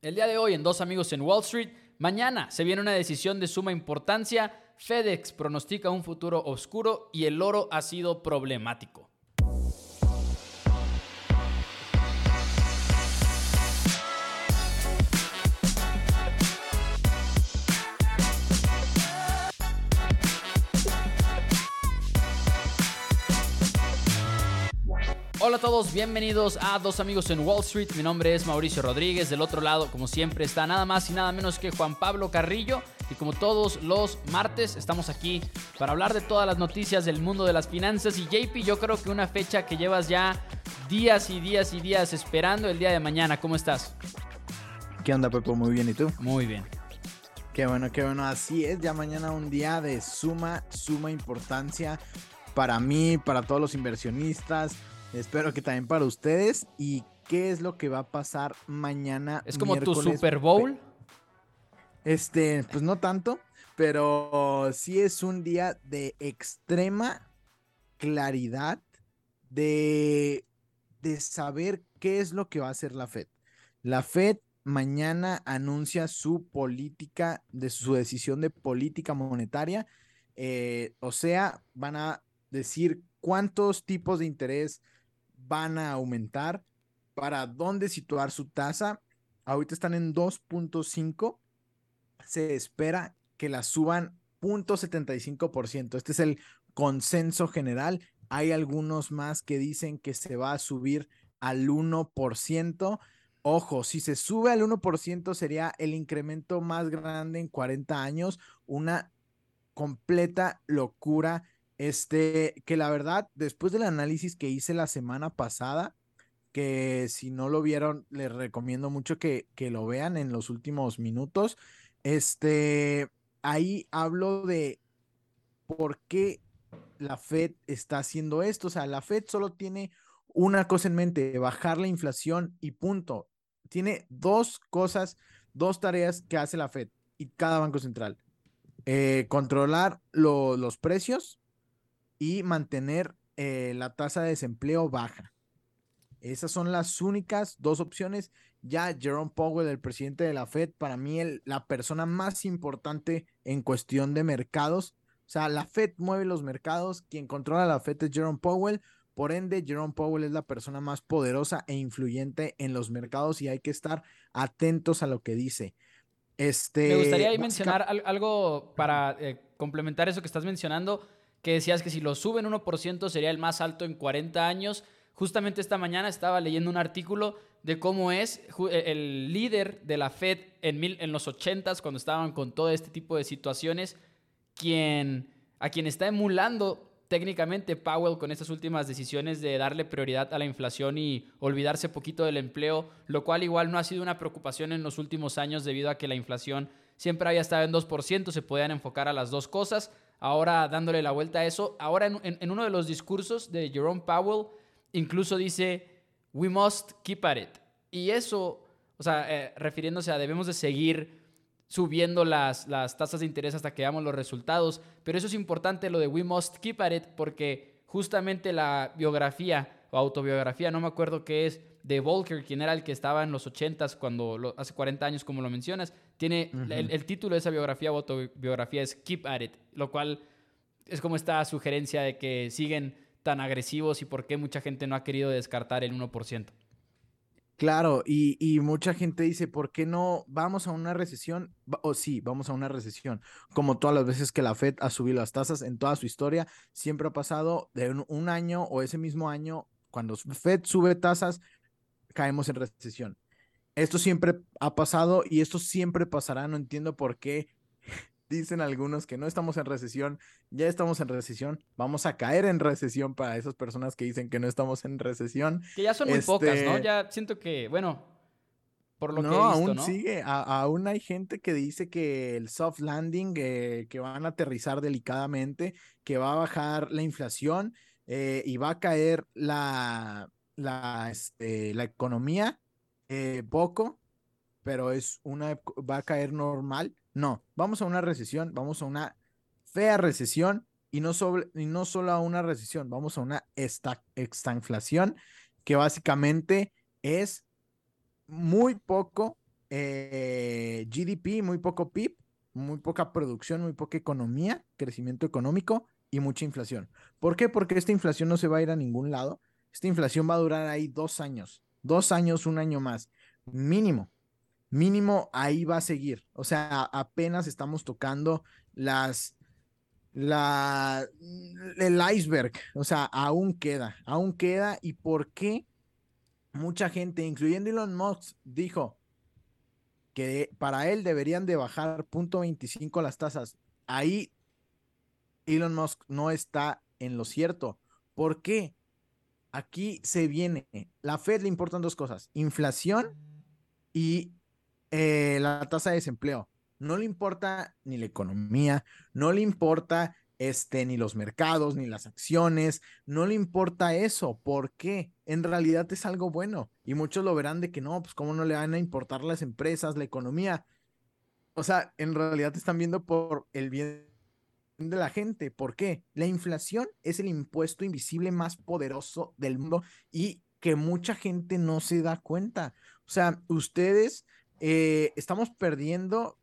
El día de hoy en Dos Amigos en Wall Street, mañana se viene una decisión de suma importancia, FedEx pronostica un futuro oscuro y el oro ha sido problemático. Hola a todos, bienvenidos a Dos Amigos en Wall Street. Mi nombre es Mauricio Rodríguez. Del otro lado, como siempre, está nada más y nada menos que Juan Pablo Carrillo. Y como todos los martes, estamos aquí para hablar de todas las noticias del mundo de las finanzas. Y JP, yo creo que una fecha que llevas ya días y días y días esperando el día de mañana. ¿Cómo estás? ¿Qué onda, Pepo? Muy bien, ¿y tú? Muy bien. Qué bueno, qué bueno. Así es, ya mañana un día de suma, suma importancia para mí, para todos los inversionistas Espero que también para ustedes. ¿Y qué es lo que va a pasar mañana? ¿Es como tu Super Bowl? Este, pues no tanto, pero sí es un día de extrema claridad de, de saber qué es lo que va a hacer la Fed. La Fed mañana anuncia su política, de su decisión de política monetaria. Eh, o sea, van a decir cuántos tipos de interés van a aumentar, para dónde situar su tasa. Ahorita están en 2.5. Se espera que la suban 0.75%. Este es el consenso general. Hay algunos más que dicen que se va a subir al 1%. Ojo, si se sube al 1% sería el incremento más grande en 40 años, una completa locura este, que la verdad, después del análisis que hice la semana pasada, que si no lo vieron, les recomiendo mucho que, que lo vean en los últimos minutos. Este, ahí hablo de por qué la Fed está haciendo esto. O sea, la Fed solo tiene una cosa en mente, bajar la inflación y punto. Tiene dos cosas, dos tareas que hace la Fed y cada banco central. Eh, controlar los precios y mantener eh, la tasa de desempleo baja. Esas son las únicas dos opciones. Ya Jerome Powell, el presidente de la Fed, para mí la persona más importante en cuestión de mercados. O sea, la Fed mueve los mercados, quien controla la Fed es Jerome Powell. Por ende, Jerome Powell es la persona más poderosa e influyente en los mercados y hay que estar atentos a lo que dice. Este, Me gustaría mencionar algo para eh, complementar eso que estás mencionando que decías que si lo suben 1% sería el más alto en 40 años. Justamente esta mañana estaba leyendo un artículo de cómo es e, el líder de la Fed en, mil, en los 80s, cuando estaban con todo este tipo de situaciones, quien, a quien está emulando técnicamente Powell con estas últimas decisiones de darle prioridad a la inflación y olvidarse poquito del empleo, lo cual igual no ha sido una preocupación en los últimos años debido a que la inflación siempre había estado en 2%, se podían enfocar a las dos cosas ahora dándole la vuelta a eso. Ahora en, uno de los discursos de Jerome Powell, incluso dice, we must keep at it. Y eso, o sea, eh, refiriéndose a debemos de seguir subiendo las, las tasas de interés hasta que veamos los resultados. Pero eso es importante, lo de we must keep at it, porque justamente la biografía o autobiografía, no me acuerdo qué es, de Volcker, quien era el que estaba en los 80s, cuando hace 40 años, como lo mencionas, tiene el, título de esa biografía o autobiografía es Keep at It, lo cual es como esta sugerencia de que siguen tan agresivos y por qué mucha gente no ha querido descartar el 1%. Claro, y, y, mucha gente dice, ¿por qué no vamos a una recesión? O sí, vamos a una recesión. Como todas las veces que la Fed ha subido las tasas en toda su historia, siempre ha pasado de un año o ese mismo año, cuando Fed sube tasas, caemos en recesión. Esto siempre ha pasado y esto siempre pasará. No entiendo por qué dicen algunos que no estamos en recesión, ya estamos en recesión, vamos a caer en recesión para esas personas que dicen que no estamos en recesión. Que ya son muy pocas, ¿no? Este ya siento que, bueno, por lo no, que he visto, aún sigue, aún hay gente que dice que el soft landing, eh, que van a aterrizar delicadamente, que va a bajar la inflación eh, y va a caer la, la, este, la economía eh, poco, pero es una, va a caer normal. No, vamos a una recesión, vamos a una fea recesión y no, y no solo a una recesión, vamos a una esta, extanflación que básicamente es muy poco eh, GDP, muy poco PIB, muy poca producción, muy poca economía, crecimiento económico y mucha inflación. ¿Por qué? Porque esta inflación no se va a ir a ningún lado. Esta inflación va a durar ahí dos años, dos años, un año más, mínimo. Mínimo ahí va a seguir. O sea, apenas estamos tocando las la el iceberg, o sea, aún queda, aún queda y por qué mucha gente, incluyendo Elon Musk, dijo que para él deberían de bajar 0.25 las tasas. Ahí Elon Musk no está en lo cierto. ¿Por qué? Aquí se viene, la Fed le importan dos cosas, inflación y eh, la tasa de desempleo. No le importa ni la economía, no le importa este, ni los mercados, ni las acciones, no le importa eso. ¿Por qué? En realidad es algo bueno. Y muchos lo verán de que no, pues cómo no le van a importar las empresas, la economía. O sea, en realidad están viendo por el bien de la gente. ¿Por qué? La inflación es el impuesto invisible más poderoso del mundo y que mucha gente no se da cuenta. O sea, ustedes eh, estamos perdiendo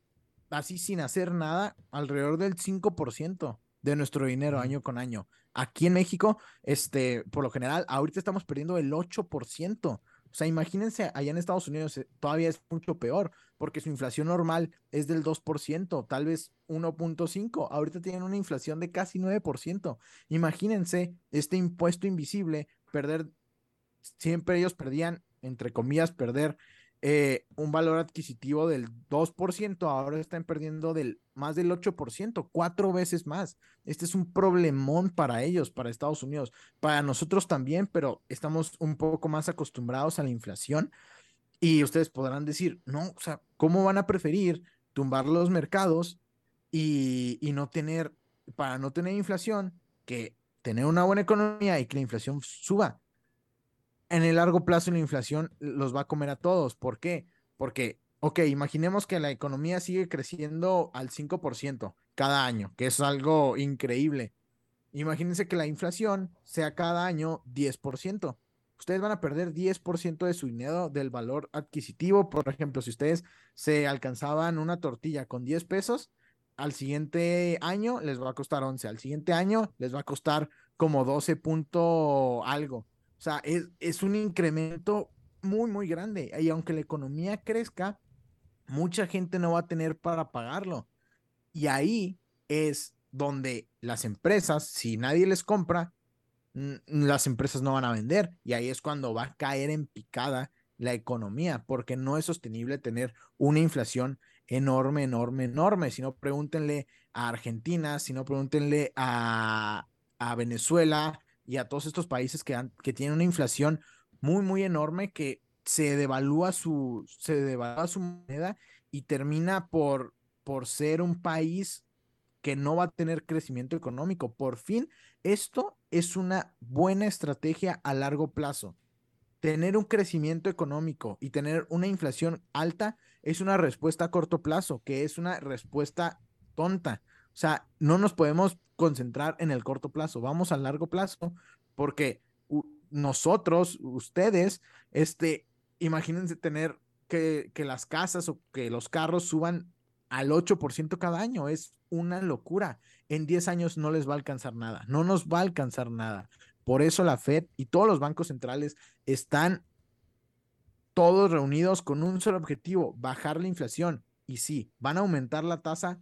así sin hacer nada alrededor del 5% de nuestro dinero año con año. Aquí en México, este, por lo general, ahorita estamos perdiendo el 8%. O sea, imagínense, allá en Estados Unidos eh, todavía es mucho peor, porque su inflación normal es del 2%, tal vez 1.5%. Ahorita tienen una inflación de casi 9%. Imagínense este impuesto invisible, perder, siempre ellos perdían, entre comillas, perder eh, un valor adquisitivo del 2%, ahora están perdiendo del más del 8%, cuatro veces más. Este es un problemón para ellos, para Estados Unidos, para nosotros también, pero estamos un poco más acostumbrados a la inflación. Y ustedes podrán decir, no, o sea, ¿cómo van a preferir tumbar los mercados y, y no tener, para no tener inflación, que tener una buena economía y que la inflación suba? en el largo plazo la inflación los va a comer a todos. ¿Por qué? Porque, ok, imaginemos que la economía sigue creciendo al 5% cada año, que es algo increíble. Imagínense que la inflación sea cada año 10%. Ustedes van a perder 10% de su dinero del valor adquisitivo. Por ejemplo, si ustedes se alcanzaban una tortilla con 10 pesos, al siguiente año les va a costar 11, al siguiente año les va a costar como 12 punto algo. O sea, es, un incremento muy, muy grande. Y aunque la economía crezca, mucha gente no va a tener para pagarlo. Y ahí es donde las empresas, si nadie les compra, las empresas no van a vender. Y ahí es cuando va a caer en picada la economía, porque no es sostenible tener una inflación enorme, enorme, enorme. Si no, pregúntenle a Argentina, si no, pregúntenle a, a Venezuela, y a todos estos países que, que tienen una inflación muy, muy enorme que se devalúa su, se devalúa su moneda y termina por, por ser un país que no va a tener crecimiento económico. Por fin, esto es una buena estrategia a largo plazo. Tener un crecimiento económico y tener una inflación alta es una respuesta a corto plazo, que es una respuesta tonta. O sea, no nos podemos concentrar en el corto plazo, vamos al largo plazo, porque nosotros, ustedes, este, imagínense tener que, que las casas o que los carros suban al 8% cada año, es una locura. En 10 años no les va a alcanzar nada, no nos va a alcanzar nada. Por eso la Fed y todos los bancos centrales están todos reunidos con un solo objetivo, bajar la inflación. Y sí, van a aumentar la tasa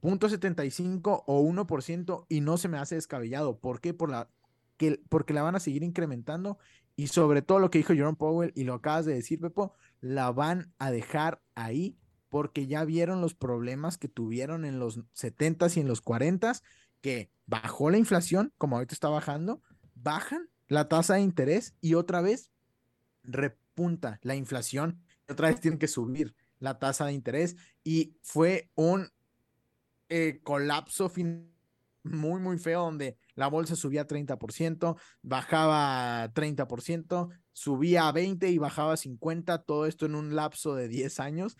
0.75 o 1% y no se me hace descabellado. ¿Por qué? Por la, que, porque la van a seguir incrementando y sobre todo lo que dijo Jerome Powell y lo acabas de decir, Pepo, la van a dejar ahí porque ya vieron los problemas que tuvieron en los 70s y en los 40s, que bajó la inflación, como ahorita está bajando, bajan la tasa de interés y otra vez repunta la inflación, otra vez tienen que subir la tasa de interés y fue un eh, colapso muy, muy feo donde la bolsa subía 30%, bajaba 30%, subía a 20 y bajaba a 50, todo esto en un lapso de 10 años.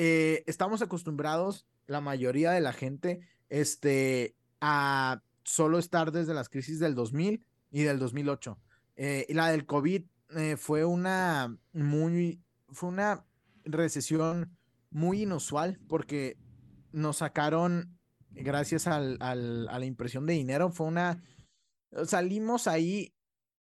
Eh, estamos acostumbrados, la mayoría de la gente, este, a solo estar desde las crisis del 2000 y del 2008. Eh, la del COVID fue una muy, fue una recesión muy inusual porque nos sacaron, gracias al, a la impresión de dinero, fue una, salimos ahí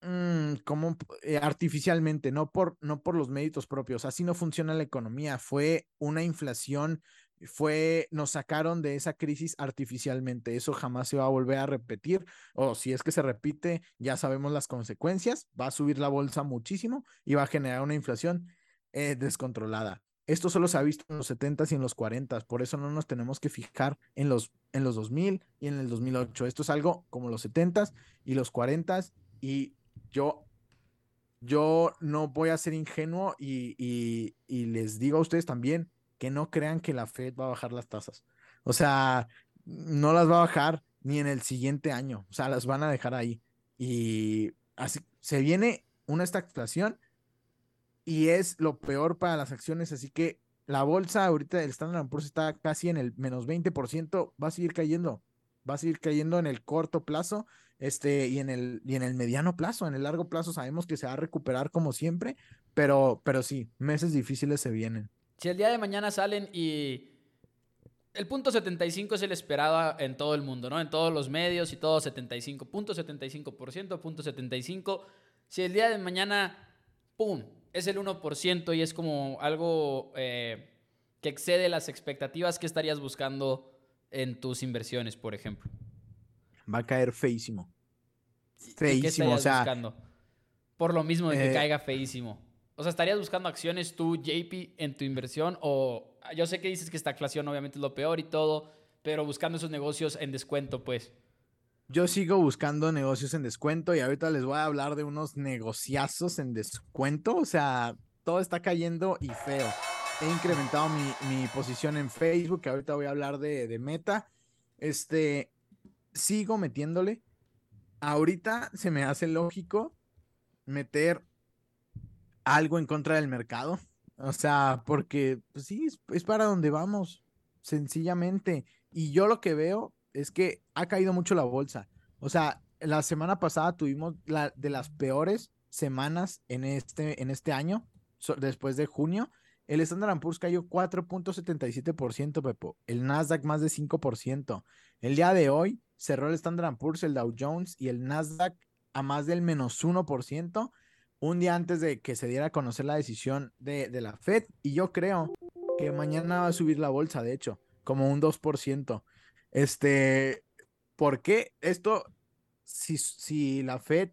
mm, como eh, artificialmente, no por, no por los méritos propios, así no funciona la economía, fue una inflación fue, nos sacaron de esa crisis artificialmente. Eso jamás se va a volver a repetir. O si es que se repite, ya sabemos las consecuencias. Va a subir la bolsa muchísimo y va a generar una inflación eh, descontrolada. Esto solo se ha visto en los 70s y en los 40s, por eso no nos tenemos que fijar en los, en los 2000 y en el 2008. Esto es algo como los 70s y los 40s y yo, yo no voy a ser ingenuo y, les digo a ustedes también, que no crean que la Fed va a bajar las tasas. O sea, no las va a bajar ni en el siguiente año. O sea, las van a dejar ahí. Y así se viene una estagflación y es lo peor para las acciones. Así que la bolsa ahorita, el Standard Poor's está casi en el menos 20%, va a seguir cayendo. Va a seguir cayendo en el corto plazo este, y, en el, y en el mediano plazo. En el largo plazo sabemos que se va a recuperar como siempre, pero, pero sí, meses difíciles se vienen. Si el día de mañana salen y el punto 75 es el esperado en todo el mundo, ¿no? En todos los medios y todo 75, punto 75%, punto 75. Si el día de mañana, ¡pum!, es el 1% y es como algo eh, que excede las expectativas, ¿qué estarías buscando en tus inversiones, por ejemplo? Va a caer feísimo. Feísimo, ¿Qué o sea. Buscando? Por lo mismo de que eh, caiga feísimo. O sea, ¿estarías buscando acciones tú, JP, en tu inversión? O yo sé que dices que esta inflación obviamente es lo peor y todo, pero buscando esos negocios en descuento, pues. Yo sigo buscando negocios en descuento y ahorita les voy a hablar de unos negociazos en descuento. O sea, todo está cayendo y feo. He incrementado mi, posición en Facebook, que ahorita voy a hablar de, Meta. Este, sigo metiéndole. Ahorita se me hace lógico meter algo en contra del mercado. O sea, porque pues sí, es, para donde vamos, sencillamente. Y yo lo que veo es que ha caído mucho la bolsa. O sea, la semana pasada tuvimos la de las peores semanas en este, en este año, después de junio. El Standard Poor's cayó 4.77%, Pepo. El Nasdaq más de 5%. El día de hoy cerró el Standard Poor's, el Dow Jones y el Nasdaq a más del menos 1% un día antes de que se diera a conocer la decisión de, la Fed. Y yo creo que mañana va a subir la bolsa, de hecho, como un 2%. Este, ¿por qué? Esto, si, si la Fed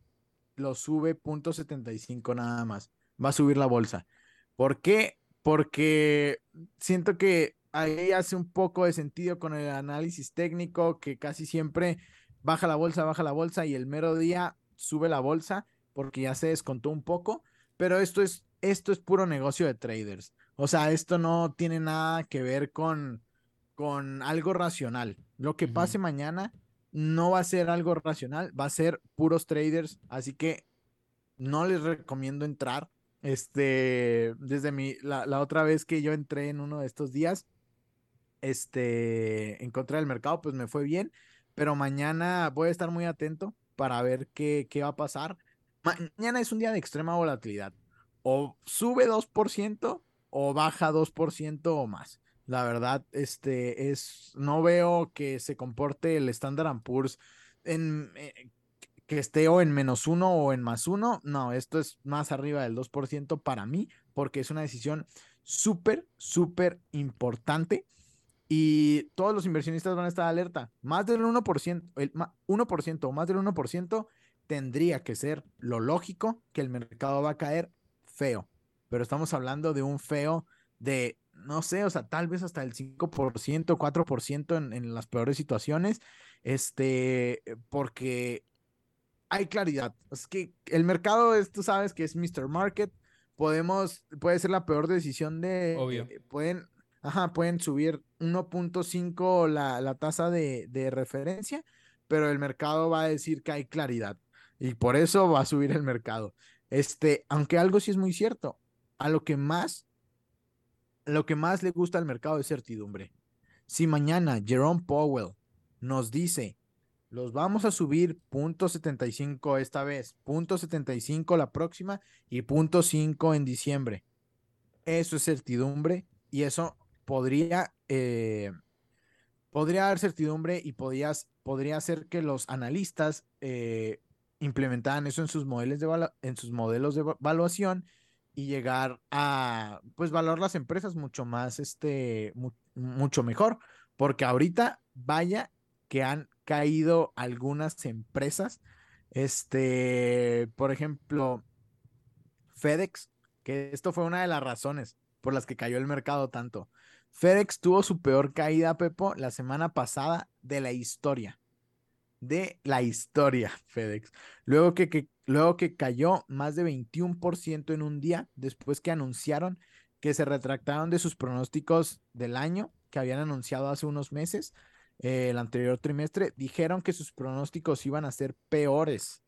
lo sube 0.75 nada más, va a subir la bolsa. ¿Por qué? Porque siento que ahí hace un poco de sentido con el análisis técnico, que casi siempre baja la bolsa, baja la bolsa y el mero día sube la bolsa porque ya se descontó un poco, pero esto es, esto es puro negocio de traders. O sea, esto no tiene nada que ver con, con algo racional. Lo que pase mañana no va a ser algo racional, va a ser puros traders, así que no les recomiendo entrar. Este, desde mi, la, la otra vez que yo entré en uno de estos días, este, en contra del mercado, pues me fue bien, pero mañana voy a estar muy atento para ver qué, qué va a pasar mañana es un día de extrema volatilidad. O sube 2% o baja 2% o más. La verdad, este es, no veo que se comporte el Standard Poor's en eh, que esté o en menos uno o en más uno. No, esto es más arriba del 2% para mí, porque es una decisión súper, súper importante. Y todos los inversionistas van a estar alerta. Más del 1%, el 1% o más del 1% tendría que ser lo lógico que el mercado va a caer feo. Pero estamos hablando de un feo de, no sé, o sea, tal vez hasta el 5%, 4% en, en las peores situaciones, este, porque hay claridad. Es que el mercado, es, tú sabes que es Mr. Market, podemos, puede ser la peor decisión de, Obvio. pueden, ajá, pueden subir 1.5 la, la tasa de, de referencia, pero el mercado va a decir que hay claridad y por eso va a subir el mercado. Este, aunque algo sí es muy cierto, a lo que más, lo que más le gusta al mercado es certidumbre. Si mañana Jerome Powell nos dice, los vamos a subir punto 75 esta vez, punto 75 la próxima y punto 5 en diciembre. eso es certidumbre y eso podría, eh, podría dar certidumbre y podrías, podría hacer que los analistas eh, implementaran eso en sus modelos de, en sus modelos de evaluación y llegar a, pues, valorar las empresas mucho más, este, mucho mejor, porque ahorita, vaya que han caído algunas empresas, este, por ejemplo, FedEx, que esto fue una de las razones por las que cayó el mercado tanto. FedEx tuvo su peor caída, Pepo, la semana pasada de la historia. De la historia, FedEx. Luego que, luego que cayó más de 21% en un día, después que anunciaron que se retractaron de sus pronósticos del año que habían anunciado hace unos meses, eh, el anterior trimestre, dijeron que sus pronósticos iban a ser peores.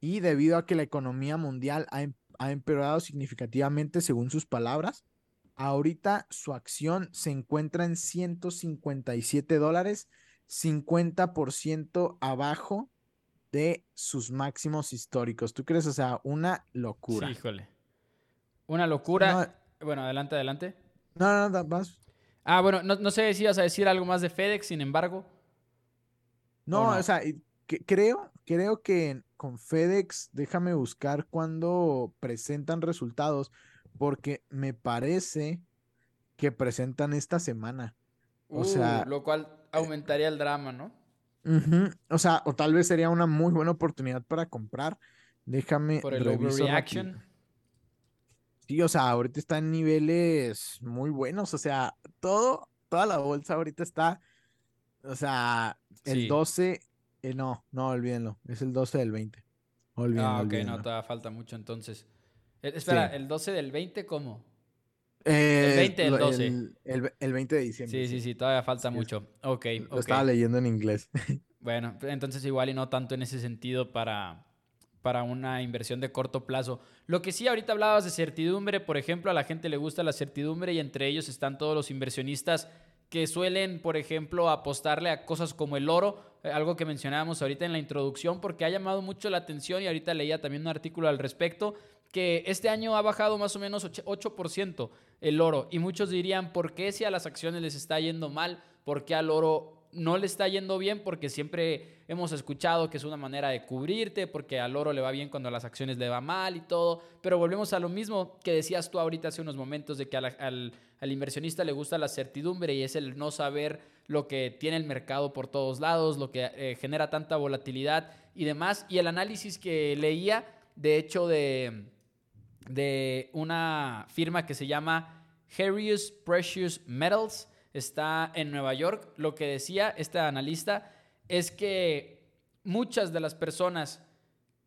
Y debido a que la economía mundial ha, em, ha empeorado significativamente según sus palabras, ahorita su acción se encuentra en 157 dólares, 50% abajo de sus máximos históricos. ¿Tú crees? O sea, una locura. Sí, híjole. Una locura. bueno, adelante, adelante. No, no, no, vas. Ah, bueno, no, sé si ibas a decir algo más de FedEx, sin embargo. No, o, sea, creo, creo que con FedEx, déjame buscar cuando presentan resultados, porque me parece que presentan esta semana. O sea. Uh, lo cual aumentaría el drama, ¿no? O sea, o tal vez sería una muy buena oportunidad para comprar. Déjame. Por el overreaction. Sí, o sea, ahorita está en niveles muy buenos. O sea, todo, toda la bolsa ahorita está. O sea, el 12. Eh, no, no, olvídenlo. Es el 12 del 20. Olvídenlo, ah, ok, no, todavía falta mucho entonces. Eh, espera, ¿el 12 del 20 cómo? el 20 del 12. El, 20 de diciembre. Sí, sí, sí, todavía falta mucho. Ok, Lo estaba leyendo en inglés. Bueno, entonces igual y no tanto en ese sentido para, para una inversión de corto plazo. Lo que sí, ahorita hablabas de certidumbre, por ejemplo, a la gente le gusta la certidumbre y entre ellos están todos los inversionistas que suelen, por ejemplo, apostarle a cosas como el oro, eh, algo que mencionábamos ahorita en la introducción, porque ha llamado mucho la atención y ahorita leía también un artículo al respecto, que este año ha bajado más o menos 8% el oro. Y muchos dirían, ¿por qué si a las acciones les está yendo mal? ¿Por qué al oro no le está yendo bien? Porque siempre hemos escuchado que es una manera de cubrirte, porque al oro le va bien cuando a las acciones le va mal y todo. Pero volvemos a lo mismo que decías tú ahorita hace unos momentos, de que al, inversionista le gusta la certidumbre y es el no saber lo que tiene el mercado por todos lados, lo que eh, genera tanta volatilidad y demás. Y el análisis que leía, de hecho, de de una firma que se llama Harrius Precious Metals. Está en Nueva York. Lo que decía este analista es que muchas de las personas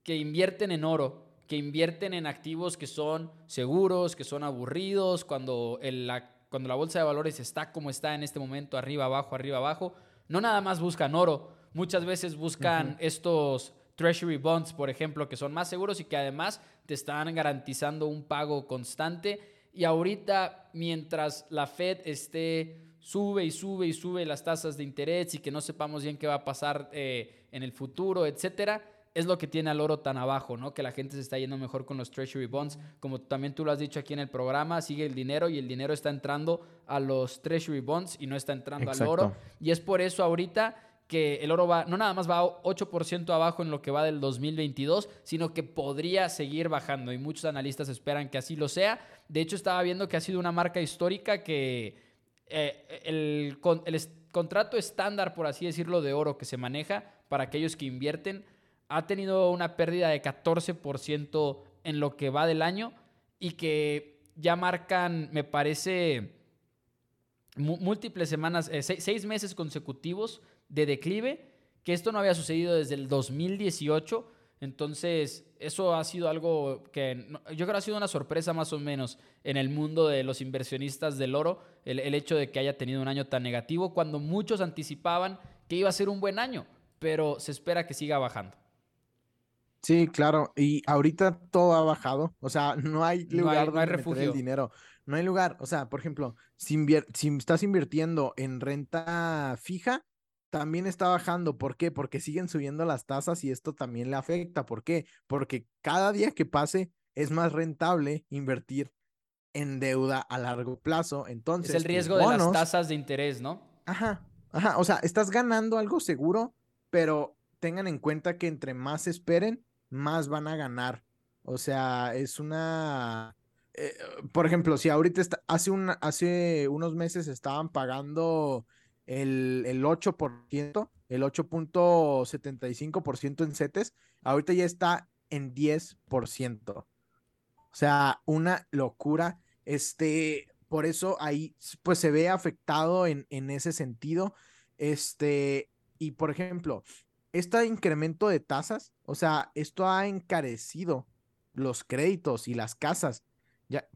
que invierten en oro, que invierten en activos que son seguros, que son aburridos, cuando, la, cuando la bolsa de valores está como está en este momento, arriba, abajo, arriba, abajo, no nada más buscan oro, muchas veces buscan estos treasury bonds, por ejemplo, que son más seguros y que además te están garantizando un pago constante. Y ahorita, mientras la Fed esté sube y sube y sube las tasas de interés y que no sepamos bien qué va a pasar eh, en el futuro, etcétera, es lo que tiene al oro tan abajo, ¿no? Que la gente se está yendo mejor con los treasury bonds. Como también tú lo has dicho aquí en el programa, sigue el dinero y el dinero está entrando a los treasury bonds y no está entrando al oro. Y es por eso ahorita que el oro va, no nada más va 8% abajo en lo que va del 2022, sino que podría seguir bajando y muchos analistas esperan que así lo sea. De hecho, estaba viendo que ha sido una marca histórica que eh, el, el contrato estándar, por así decirlo, de oro que se maneja para aquellos que invierten ha tenido una pérdida de 14% en lo que va del año y que ya marcan, me parece, múltiples semanas, eh, seis meses consecutivos de declive, que esto no había sucedido desde el 2018. Entonces, eso ha sido algo que yo creo que ha sido una sorpresa más o menos en el mundo de los inversionistas del oro, el, hecho de que haya tenido un año tan negativo, cuando muchos anticipaban que iba a ser un buen año, pero se espera que siga bajando. Sí, claro, y ahorita todo ha bajado, o sea, no hay lugar no hay, refugio. el dinero, no hay lugar, o sea, por ejemplo, si, si estás invirtiendo en renta fija, también está bajando. ¿Por qué? Porque siguen subiendo las tasas y esto también le afecta. ¿Por qué? Porque cada día que pase es más rentable invertir en deuda a largo plazo. Entonces, es el riesgo de las tasas de interés, ¿no? Ajá, ajá. O sea, estás ganando algo seguro, pero tengan en cuenta que entre más esperen, más van a ganar. O sea, es una. Eh, por ejemplo, si ahorita está, hace, hace unos meses estaban pagando el, el 8%, el 8.75% en CETES, ahorita ya está en 10%. O sea, una locura. Este, por eso ahí pues se ve afectado en, en ese sentido. Este, y por ejemplo, este incremento de tasas, o sea, esto ha encarecido los créditos y las casas.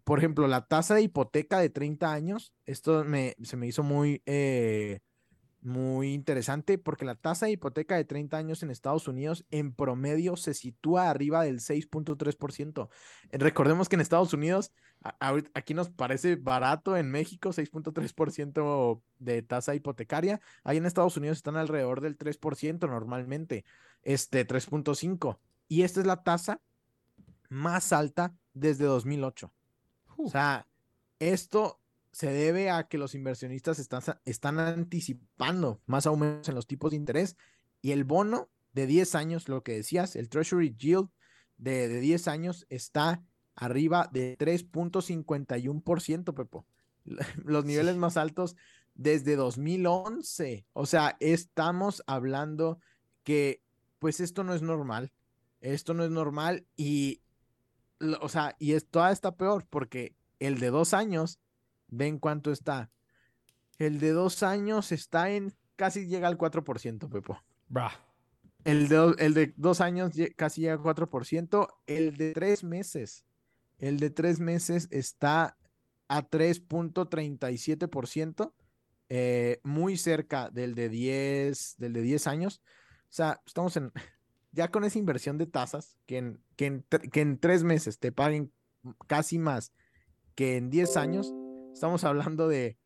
Por ejemplo, la tasa de hipoteca de 30 años, esto me, se me hizo muy, eh, muy interesante porque la tasa de hipoteca de 30 años en Estados Unidos en promedio se sitúa arriba del 6.3%. Recordemos que en Estados Unidos, aquí nos parece barato, en México 6.3% de tasa hipotecaria, ahí en Estados Unidos están alrededor del 3% normalmente, este 3.5%. Y esta es la tasa más alta desde 2008. O sea, esto se debe a que los inversionistas están, están anticipando más aumentos en los tipos de interés y el bono de 10 años, lo que decías, el Treasury Yield de, de 10 años está arriba de 3.51%, Pepo. Los niveles más altos desde 2011. O sea, estamos hablando que pues esto no es normal. Esto no es normal y, o sea, y esto está peor porque el de dos años Ven cuánto está. El de dos años está en casi llega al 4%, Pepo. El de, el de dos años casi llega al 4%. El de tres meses. El de tres meses está a 3.37%. Eh, muy cerca del de 10, del de 10 años. O sea, estamos en, ya con esa inversión de tasas, que en, que en, que en tres meses te paguen casi más que en 10 años, Estamos hablando de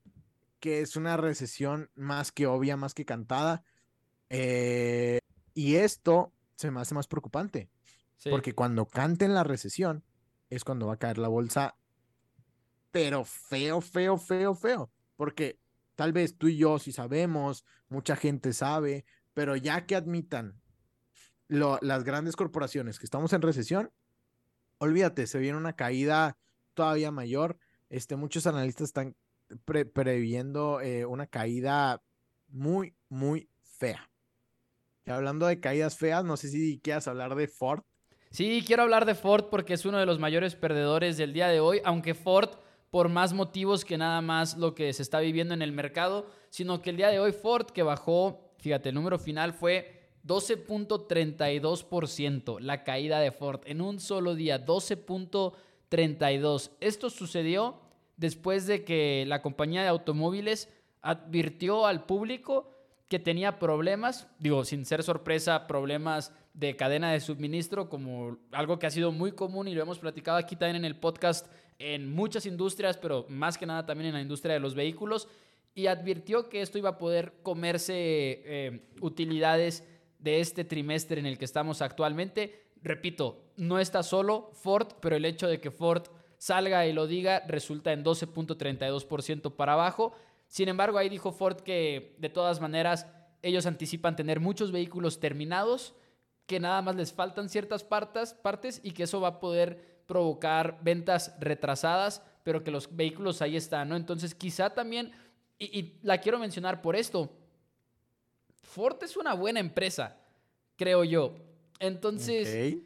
que es una recesión más que obvia, más que cantada. Eh, y esto se me hace más preocupante. Porque cuando canten la recesión es cuando va a caer la bolsa. Pero feo, feo, feo, feo. Porque tal vez tú y yo sí sabemos, mucha gente sabe, pero ya que admitan las grandes corporaciones que estamos en recesión, olvídate, se viene una caída todavía mayor este, muchos analistas están previendo eh, una caída muy, muy fea. Y hablando de caídas feas, no sé si quieras hablar de Ford. Sí, quiero hablar de Ford porque es uno de los mayores perdedores del día de hoy, aunque Ford por más motivos que nada más lo que se está viviendo en el mercado, sino que el día de hoy Ford que bajó, fíjate, el número final fue 12.32%, la caída de Ford en un solo día, 12.32%. 32. Esto sucedió después de que la compañía de automóviles advirtió al público que tenía problemas, digo, sin ser sorpresa, problemas de cadena de suministro, como algo que ha sido muy común y lo hemos platicado aquí también en el podcast en muchas industrias, pero más que nada también en la industria de los vehículos, y advirtió que esto iba a poder comerse eh, utilidades de este trimestre en el que estamos actualmente repito, no está solo Ford, pero el hecho de que Ford salga y lo diga resulta en 12.32% para abajo. Sin embargo, ahí dijo Ford que de todas maneras ellos anticipan tener muchos vehículos terminados, que nada más les faltan ciertas partes, partes y que eso va a poder provocar ventas retrasadas, pero que los vehículos ahí están, ¿no? Entonces quizá también, y, la quiero mencionar por esto, Ford es una buena empresa, creo yo. Entonces,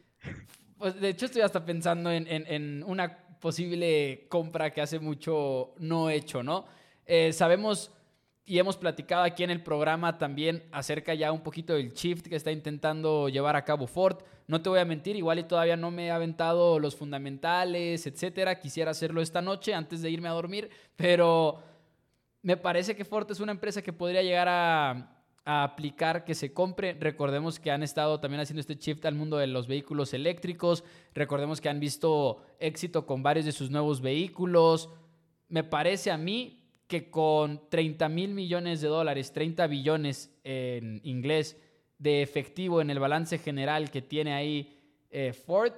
pues de hecho estoy hasta pensando en, una posible compra que hace mucho no he hecho, ¿no? Eh, sabemos y hemos platicado aquí en el programa también acerca ya un poquito del shift que está intentando llevar a cabo Ford. No te voy a mentir, igual y todavía no me he aventado los fundamentales, etcétera. Quisiera hacerlo esta noche antes de irme a dormir, pero me parece que Ford es una empresa que podría llegar a, a aplicar que se compre. Recordemos que han estado también haciendo este shift al mundo de los vehículos eléctricos. Recordemos que han visto éxito con varios de sus nuevos vehículos. Me parece a mí que con 30 mil millones de dólares, 30 billones en inglés de efectivo en el balance general que tiene ahí eh, Ford,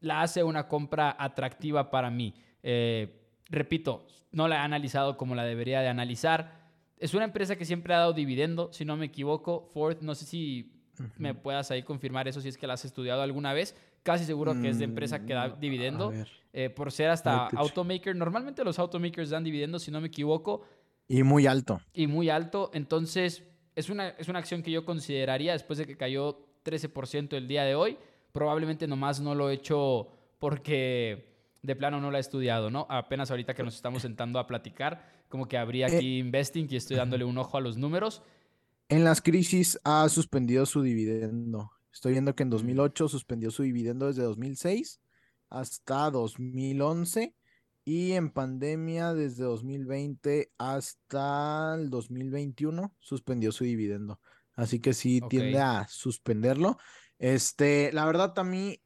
la hace una compra atractiva para mí. Eh, repito, no la he analizado como la debería de analizar. Es una empresa que siempre ha dado dividendo, si no me equivoco. Ford, no sé si me puedas ahí confirmar eso si es que la has estudiado alguna vez. Casi seguro que es de empresa que da mm, dividendo. Eh, por ser hasta automaker. Normalmente los automakers dan dividendo, si no me equivoco. Y muy alto. Y muy alto. Entonces, es una, es una acción que yo consideraría después de que cayó 13% el día de hoy. Probablemente nomás no lo he hecho porque de plano no la he estudiado, ¿no? Apenas ahorita que nos estamos sentando a platicar, como que habría aquí eh, investing y estoy dándole un ojo a los números. En las crisis ha suspendido su dividendo. Estoy viendo que en 2008 mm. suspendió su dividendo desde 2006 hasta 2011 y en pandemia desde 2020 hasta el 2021 suspendió su dividendo. Así que sí tiende a suspenderlo. Este, la verdad a mí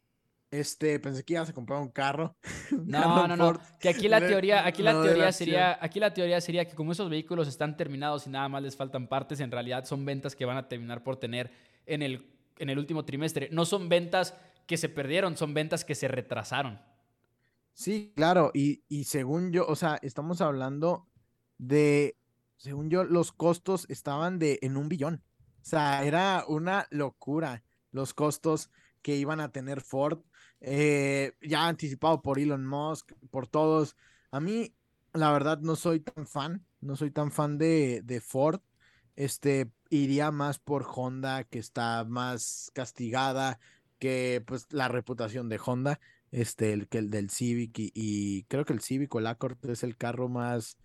este, pensé que ibas a comprar un carro. No, no, no. Que aquí la teoría, aquí la teoría sería, aquí la teoría sería que como esos vehículos están terminados y nada más les faltan partes, en realidad son ventas que van a terminar por tener en el, en el último trimestre. No son ventas que se perdieron, son ventas que se retrasaron. Sí, claro. Y, y según yo, o sea, estamos hablando de, según yo, los costos estaban de en un billón. O sea, era una locura los costos que iban a tener Ford eh, ya anticipado por Elon Musk, por todos. A mí, la verdad, no soy tan fan, no soy tan fan de, de Ford. Este, iría más por Honda, que está más castigada que pues la reputación de Honda, este, el que el del Civic y, creo que el Civic o el Accord es el carro más,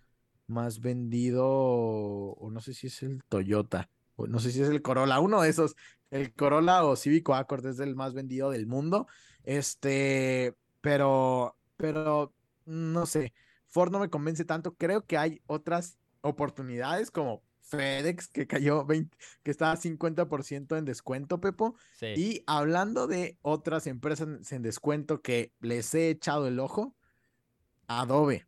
más vendido, o no sé si es el Toyota, o no sé si es el Corolla, uno de esos, el Corolla o Civic o Accord es el más vendido del mundo. Este, pero, pero, no sé, Ford no me convence tanto. Creo que hay otras oportunidades como FedEx que cayó 20, que está 50% en descuento, Pepo. Y hablando de otras empresas en descuento que les he echado el ojo, Adobe.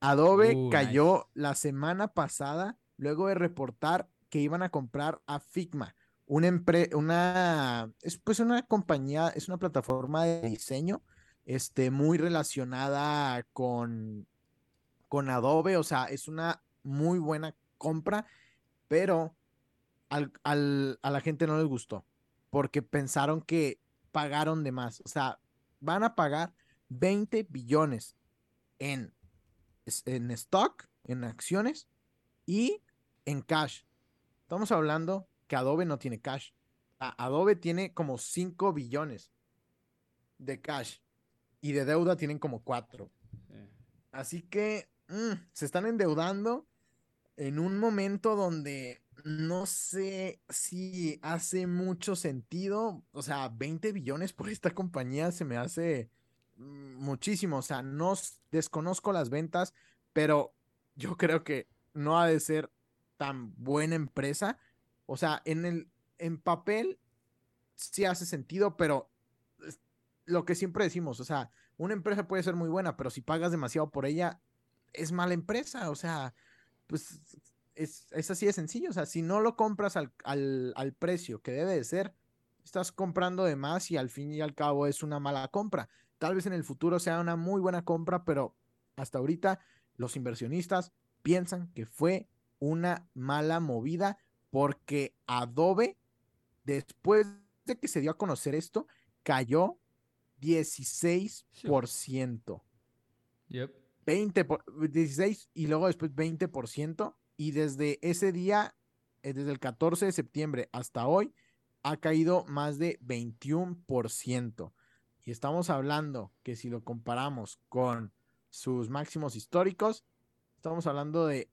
Adobe uh, cayó la semana pasada luego de reportar que iban a comprar a Figma una, una, es pues una compañía, es una plataforma de diseño, este, muy relacionada con, con Adobe, o sea, es una muy buena compra, pero al, a la gente no les gustó, porque pensaron que pagaron de más, o sea, van a pagar 20 billones en, en stock, en acciones y en cash. Estamos hablando que Adobe no tiene cash. Adobe tiene como 5 billones de cash y de deuda tienen como 4. Así que mm, se están endeudando en un momento donde no sé si hace mucho sentido. O sea, 20 billones por esta compañía se me hace mm, muchísimo. O sea, no desconozco las ventas, pero yo creo que no ha de ser tan buena empresa o sea, en el en papel sí hace sentido, pero lo que siempre decimos, o sea, una empresa puede ser muy buena, pero si pagas demasiado por ella, es mala empresa. O sea, pues es, así de sencillo. O sea, si no lo compras al, al, precio que debe de ser, estás comprando de más y al fin y al cabo es una mala compra. Tal vez en el futuro sea una muy buena compra, pero hasta ahorita los inversionistas piensan que fue una mala movida porque Adobe, después de que se dio a conocer esto, cayó 16%. Yep. 20 16 y luego después 20%. Y desde ese día, eh, desde el 14 de septiembre hasta hoy, ha caído más de 21%. Y estamos hablando que si lo comparamos con sus máximos históricos, estamos hablando de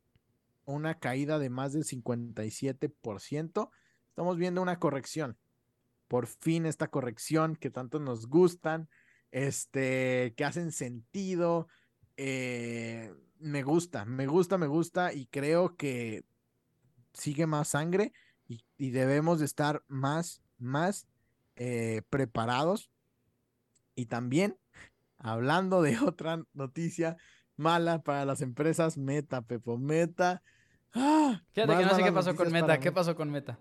una caída de más del 57%. Estamos viendo una corrección. Por fin esta corrección que tanto nos gustan, este, que hacen sentido. Eh, me gusta, me gusta, me gusta y creo que sigue más sangre y, debemos de estar más, más eh, preparados. Y también, hablando de otra noticia mala para las empresas, Meta, Pepo, Meta ¡Ah! Fíjate que no sé qué pasó con Meta. ¿Qué pasó con Meta?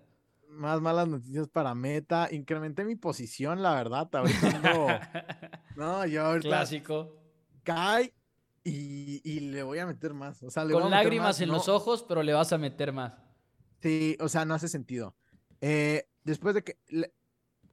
Más malas noticias para Meta. Incrementé mi posición, la verdad. Ahorita no, yo ahorita. Clásico. Cae y, y le voy a meter más. O sea, le Con voy a meter lágrimas más, en no- los ojos, pero le vas a meter más. Sí, o sea, no hace sentido. Eh, después de que le-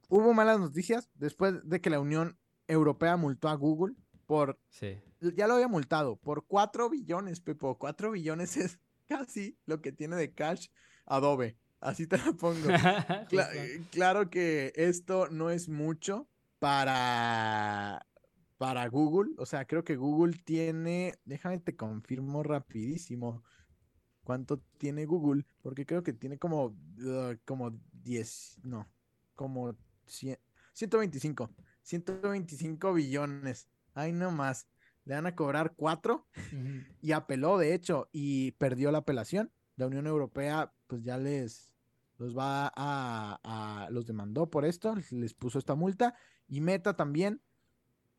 hubo malas noticias, después de que la Unión Europea multó a Google por, Sí. ya lo había multado, por 4 billones, Pepo. 4 billones es casi lo que tiene de cash Adobe. Así te la pongo. Cla- Justo. claro que esto no es mucho para, para Google. O sea, creo que Google tiene, déjame te confirmo rapidísimo cuánto tiene Google, porque creo que tiene como, uh, como 10, no, como 100 125, 125 billones. Ay, no más. Le van a cobrar 4 Ujú. y apeló, de hecho, y perdió la apelación. La Unión Europea, pues ya les los va a, a- los demandó por esto, les puso esta multa. Y Meta también,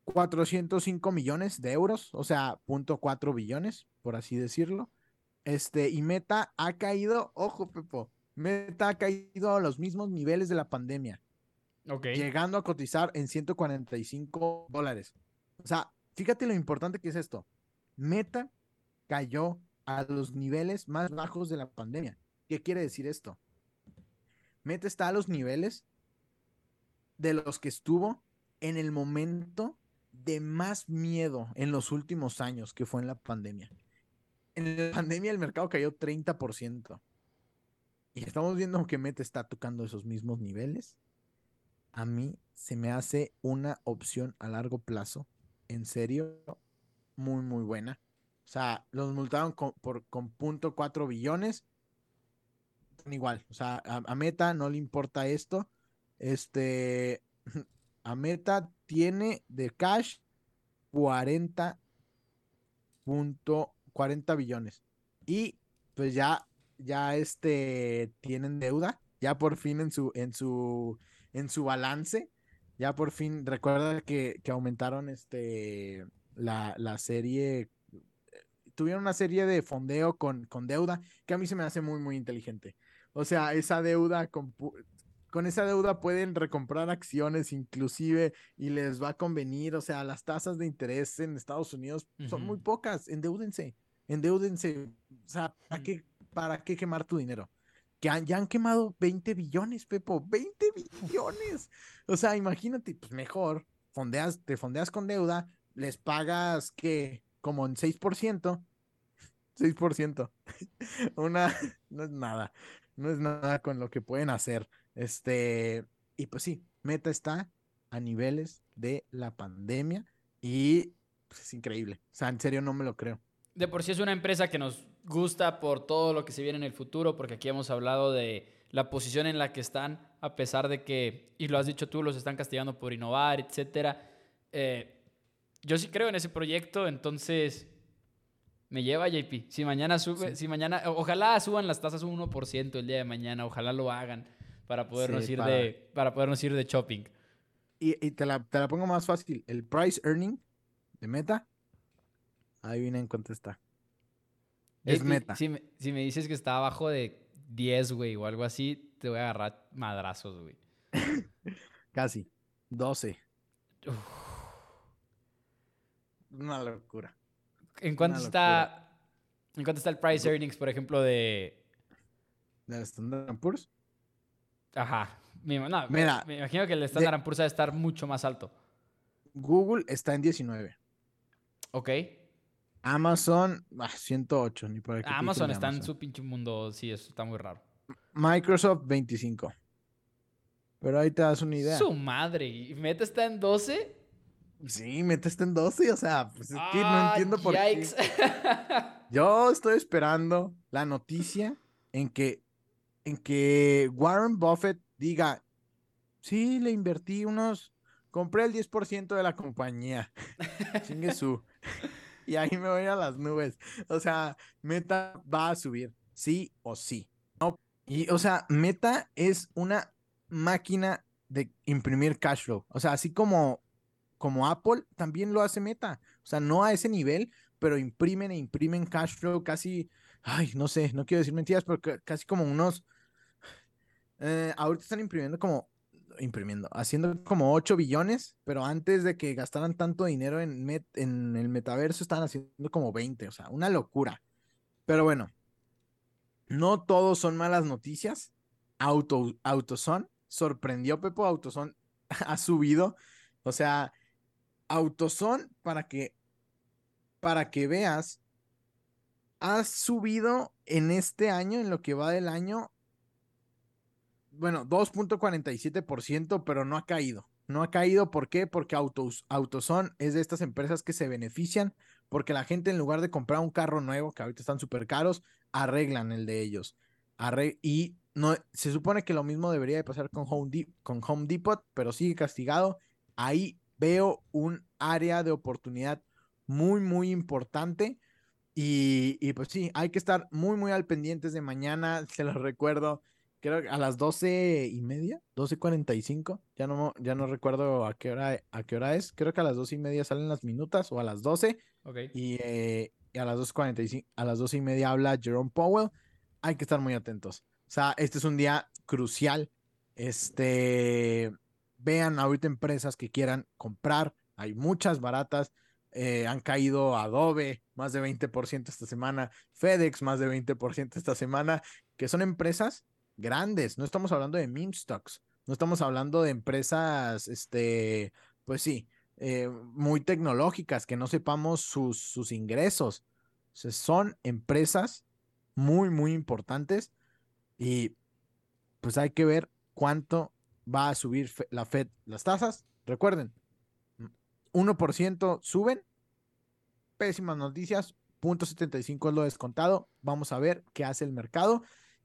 405 millones de euros, o sea, punto cuatro billones, por así decirlo. Este, y Meta ha caído, ojo, Pepo, Meta ha caído a los mismos niveles de la pandemia llegando a cotizar en 145 dólares. O sea, fíjate lo importante que es esto. Meta cayó a los niveles más bajos de la pandemia. ¿Qué quiere decir esto? Meta está a los niveles de los que estuvo en el momento de más miedo en los últimos años, que fue en la pandemia. En la pandemia el mercado cayó 30%. Y estamos viendo que Meta está tocando esos mismos niveles a mí se me hace una opción a largo plazo, en serio, muy, muy buena. O sea, los multaron con, por, con cuatro billones. Igual, o sea, a, a Meta no le importa esto. Este, a Meta tiene de cash 40 punto 40 billones. Y pues ya, ya este, tienen deuda, ya por fin en su, en su, en su balance. Ya por fin, recuerda que, que aumentaron este la, la serie. Tuvieron una serie de fondeo con, con deuda que a mí se me hace muy, muy inteligente. O sea, esa deuda con, con esa deuda pueden recomprar acciones inclusive y les va a convenir. O sea, las tasas de interés en Estados Unidos son muy pocas. Endeúdense, endeúdense. O sea, ¿para qué, para qué quemar tu dinero? Que han- ya han quemado 20 billones, Pepo, 20 billones. O sea, imagínate, pues mejor, fondeas, te fondeas con deuda, les pagas que como en 6%, 6%. Una, no es nada, no es nada con lo que pueden hacer. Este, y pues sí, Meta está a niveles de la pandemia y pues, es increíble. O sea, en serio no me lo creo. De por sí es una empresa que nos gusta por todo lo que se viene en el futuro, porque aquí hemos hablado de la posición en la que están, a pesar de que, y lo has dicho tú, los están castigando por innovar, etcétera. Eh, yo sí creo en ese proyecto, entonces me lleva JP. Si mañana sube, Sí. si mañana, ojalá suban las tasas un 1% el día de mañana, ojalá lo hagan para podernos Sí, ir para- de para podernos ir de shopping. Y, y te, la, te la pongo más fácil. El price earning de Meta, adivina en cuánto está. Es JP, Meta. Si me, si me dices que está abajo de 10, güey, o algo así, te voy a agarrar madrazos, güey. Casi. 12. Uf. Una locura. ¿En cuánto Una está en cuánto está el price earnings, por ejemplo, de ¿De Standard Poor's? ajá, no, Mira, me imagino que el Standard Poor's debe estar mucho más alto. Google está en 19. Ok. Amazon, ah, 108. Ni por aquí Amazon está en su pinche mundo, sí, eso está muy raro. Microsoft, 25. Pero ahí te das una idea. Su madre, ¿y Meta está en 12? Sí, metiste en 12. O sea, pues es que no Ah, entiendo por yikes. qué. Yo estoy esperando la noticia en que, en que Warren Buffett diga, sí, le invertí unos, compré el 10% de la compañía. Chingue su. Y ahí me voy a las nubes. O sea, Meta va a subir, sí o sí. No. Y, o sea, Meta es una máquina de imprimir cash flow. O sea, así como, como Apple también lo hace Meta. O sea, no a ese nivel, pero imprimen e imprimen cash flow casi, ay, no sé, no quiero decir mentiras, pero ca- casi como unos, eh, ahorita están imprimiendo como imprimiendo, haciendo como 8 billones, pero antes de que gastaran tanto dinero en, en el metaverso, estaban haciendo como 20, o sea, una locura. Pero bueno, no todos son malas noticias. Auto, Autoson sorprendió Pepo, Autoson ha subido, o sea, Autoson para que para que veas ha subido en este año, en lo que va del año, bueno, 2.47%, pero no ha caído. No ha caído, ¿por qué? Porque Autos, Autoson es de estas empresas que se benefician porque la gente en lugar de comprar un carro nuevo, que ahorita están súper caros, arreglan el de ellos. y no, se supone que lo mismo debería de pasar con Home, con Home Depot, pero sigue castigado. Ahí veo un área de oportunidad muy, muy importante. Y, y, pues sí, hay que estar muy, muy al pendientes de mañana, se los recuerdo creo que a las doce y media, 12.45, ya no, ya no recuerdo a qué, hora, a qué hora es, creo que a las doce y media salen las minutas o a las 12 y, eh, y, a las 12.45, a las doce y media habla Jerome Powell, hay que estar muy atentos. O sea, este es un día crucial. Este, vean ahorita empresas que quieran comprar, hay muchas baratas. Eh, han caído Adobe más de 20% esta semana, FedEx más de 20% esta semana, que son empresas grandes, no estamos hablando de meme stocks, no estamos hablando de empresas, este, pues sí, eh, muy tecnológicas, que no sepamos sus, sus ingresos. son empresas muy, muy importantes y pues hay que ver cuánto va a subir la Fed las tasas. Recuerden, 1% suben, pésimas noticias, 0.75 es lo descontado. Vamos a ver qué hace el mercado.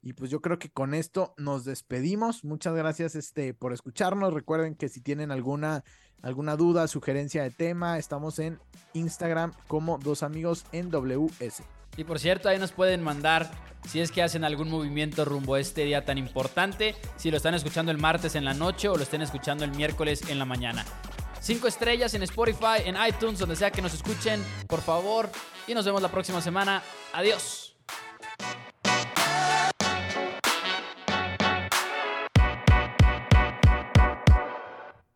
Y pues yo creo que con esto nos despedimos. Muchas gracias este, por escucharnos. Recuerden que si tienen alguna, alguna duda, sugerencia de tema, estamos en Instagram como dos amigos en WS. Y por cierto, ahí nos pueden mandar si es que hacen algún movimiento rumbo a este día tan importante, si lo están escuchando el martes en la noche o lo estén escuchando el miércoles en la mañana. Cinco estrellas en Spotify, en iTunes, donde sea que nos escuchen, por favor. Y nos vemos la próxima semana. Adiós.